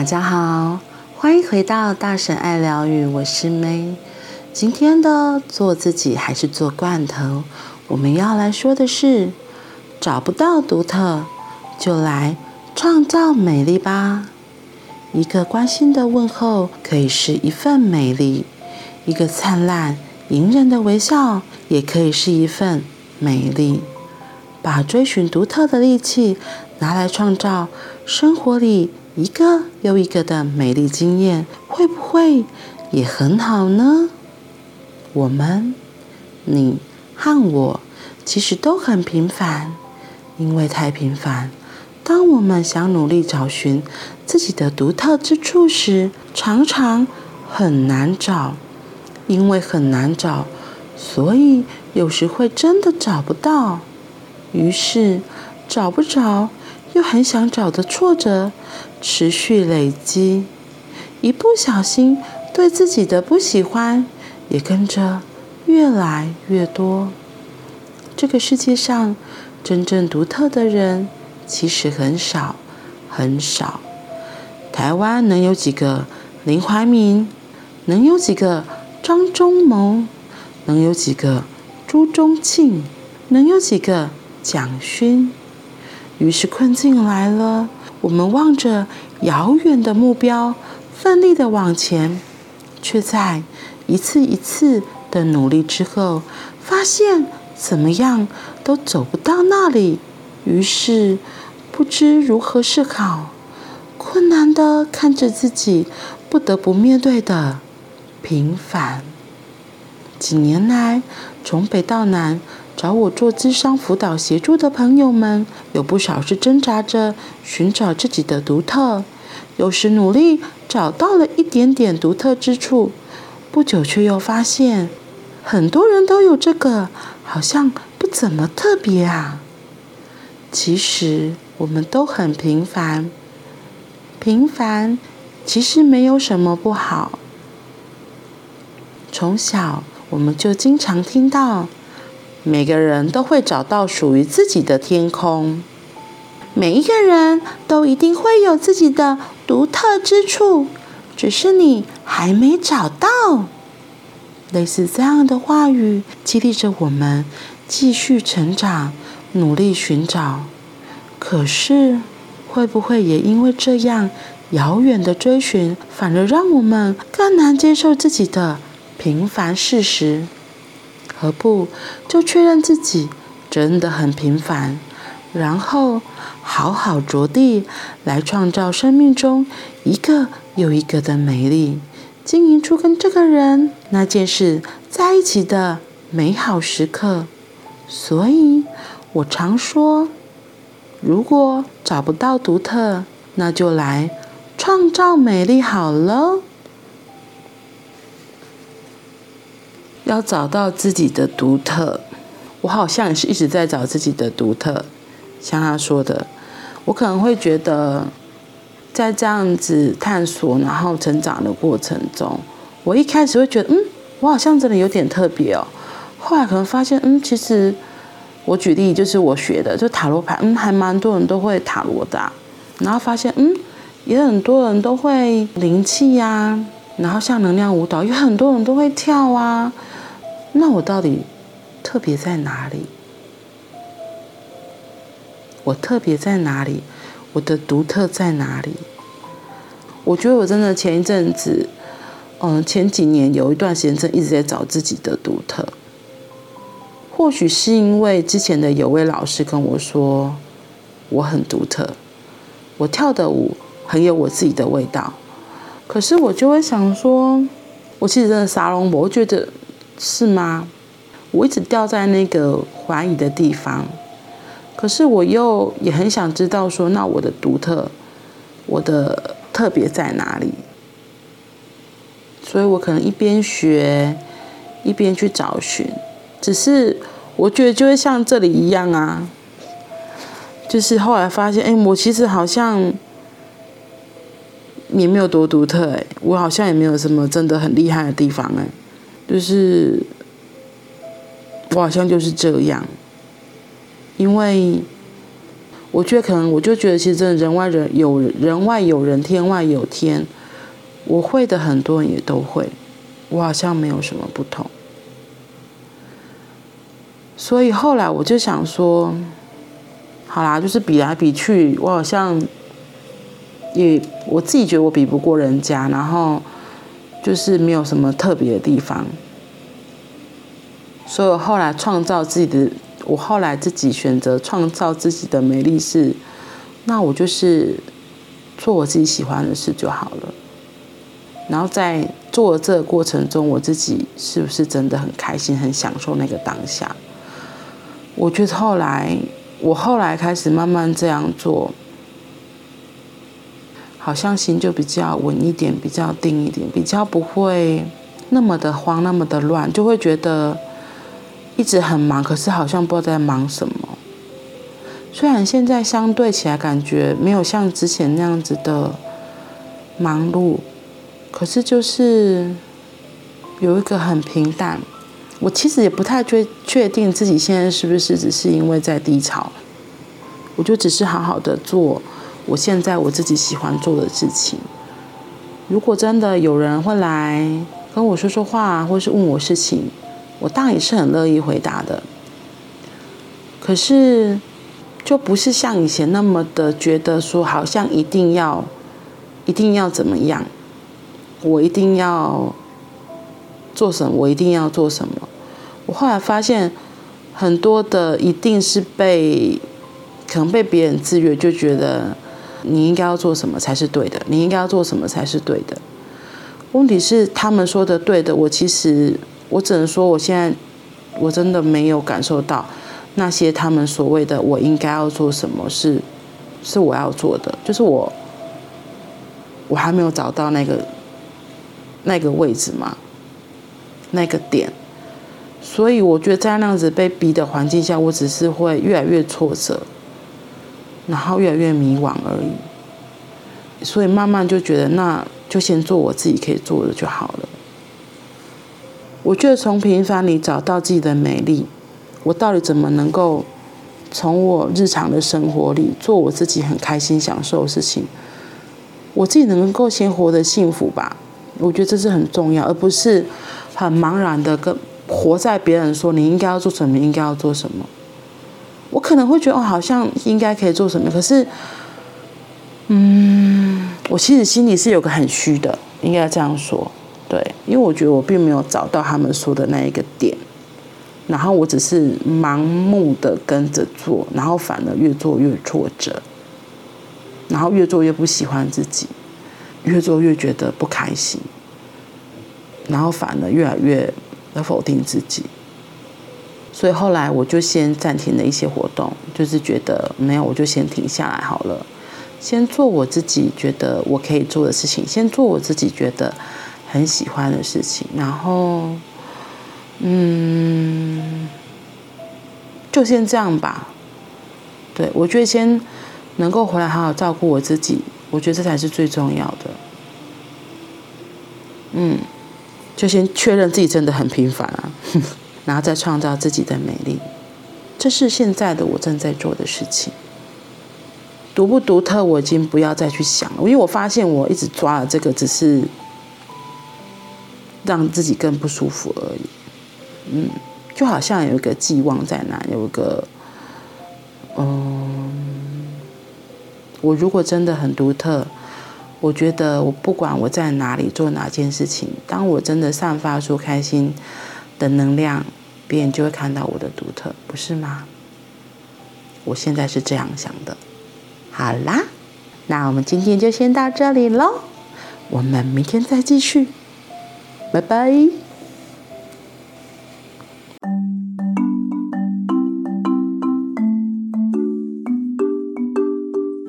大家好，欢迎回到大神爱疗愈，我是 May。今天的做自己还是做罐头，我们要来说的是，找不到独特，就来创造美丽吧。一个关心的问候可以是一份美丽，一个灿烂隐忍的微笑也可以是一份美丽。把追寻独特的力气拿来创造生活里一个又一个的美丽经验，会不会也很好呢？我们，你和我，其实都很平凡，因为太平凡。当我们想努力找寻自己的独特之处时，常常很难找，因为很难找，所以有时会真的找不到。于是找不着，又很想找的挫折持续累积，一不小心对自己的不喜欢也跟着越来越多。这个世界上真正独特的人其实很少很少。台湾能有几个林怀民？能有几个张忠谋？能有几个朱宗庆？能有几个？蒋勋，于是困境来了。我们望着遥远的目标，奋力的往前，却在一次一次的努力之后，发现怎么样都走不到那里。于是不知如何是好，困难的看着自己不得不面对的平凡。几年来，从北到南。找我做咨商辅导协助的朋友们，有不少是挣扎着寻找自己的独特，有时努力找到了一点点独特之处，不久却又发现很多人都有这个，好像不怎么特别啊。其实我们都很平凡，平凡其实没有什么不好。从小我们就经常听到。每个人都会找到属于自己的天空，每一个人都一定会有自己的独特之处，只是你还没找到。类似这样的话语，激励着我们继续成长，努力寻找。可是，会不会也因为这样遥远的追寻，反而让我们更难接受自己的平凡事实？何不就确认自己真的很平凡，然后好好着地来创造生命中一个又一个的美丽，经营出跟这个人、那件事在一起的美好时刻。所以，我常说，如果找不到独特，那就来创造美丽好了。要找到自己的独特，我好像也是一直在找自己的独特。像他说的，我可能会觉得，在这样子探索然后成长的过程中，我一开始会觉得，嗯，我好像真的有点特别哦。后来可能发现，嗯，其实我举例就是我学的，就塔罗牌，嗯，还蛮多人都会塔罗的。然后发现，嗯，也很多人都会灵气呀，然后像能量舞蹈，有很多人都会跳啊。那我到底特别在哪里？我特别在哪里？我的独特在哪里？我觉得我真的前一阵子，嗯，前几年有一段时间，真一直在找自己的独特。或许是因为之前的有位老师跟我说，我很独特，我跳的舞很有我自己的味道。可是我就会想说，我其实真的沙龙，我觉得。是吗？我一直掉在那个怀疑的地方，可是我又也很想知道说，那我的独特，我的特别在哪里？所以我可能一边学，一边去找寻。只是我觉得就会像这里一样啊，就是后来发现，哎，我其实好像也没有多独特，哎，我好像也没有什么真的很厉害的地方，哎。就是我好像就是这样，因为我觉得可能我就觉得，其实真的人外人有人外有人，天外有天。我会的很多人也都会，我好像没有什么不同。所以后来我就想说，好啦，就是比来比去，我好像也我自己觉得我比不过人家，然后就是没有什么特别的地方。所以我后来创造自己的，我后来自己选择创造自己的美丽是，那我就是做我自己喜欢的事就好了。然后在做这个过程中，我自己是不是真的很开心、很享受那个当下？我觉得后来，我后来开始慢慢这样做，好像心就比较稳一点，比较定一点，比较不会那么的慌、那么的乱，就会觉得。一直很忙，可是好像不知道在忙什么。虽然现在相对起来感觉没有像之前那样子的忙碌，可是就是有一个很平淡。我其实也不太确确定自己现在是不是只是因为在低潮，我就只是好好的做我现在我自己喜欢做的事情。如果真的有人会来跟我说说话，或是问我事情。我当然也是很乐意回答的，可是就不是像以前那么的觉得说，好像一定要，一定要怎么样，我一定要做什么，我一定要做什么。我后来发现，很多的一定是被可能被别人制约，就觉得你应该要做什么才是对的，你应该要做什么才是对的。问题是他们说的对的，我其实。我只能说，我现在我真的没有感受到那些他们所谓的我应该要做什么是是我要做的，就是我我还没有找到那个那个位置嘛，那个点，所以我觉得在那样子被逼的环境下，我只是会越来越挫折，然后越来越迷惘而已，所以慢慢就觉得那就先做我自己可以做的就好了。我觉得从平凡里找到自己的美丽，我到底怎么能够从我日常的生活里做我自己很开心享受的事情？我自己能够先活得幸福吧？我觉得这是很重要，而不是很茫然的跟活在别人说你应该要做什么，应该要做什么。我可能会觉得哦，好像应该可以做什么，可是，嗯，我其实心里是有个很虚的，应该这样说。对，因为我觉得我并没有找到他们说的那一个点，然后我只是盲目的跟着做，然后反而越做越挫折，然后越做越不喜欢自己，越做越觉得不开心，然后反而越来越否定自己，所以后来我就先暂停了一些活动，就是觉得没有，我就先停下来好了，先做我自己觉得我可以做的事情，先做我自己觉得。很喜欢的事情，然后，嗯，就先这样吧。对，我觉得先能够回来好好照顾我自己，我觉得这才是最重要的。嗯，就先确认自己真的很平凡啊，然后再创造自己的美丽。这是现在的我正在做的事情。独不独特，我已经不要再去想了，因为我发现我一直抓了这个，只是。让自己更不舒服而已，嗯，就好像有一个寄望在那，有一个，嗯，我如果真的很独特，我觉得我不管我在哪里做哪件事情，当我真的散发出开心的能量，别人就会看到我的独特，不是吗？我现在是这样想的。好啦，那我们今天就先到这里喽，我们明天再继续。拜拜。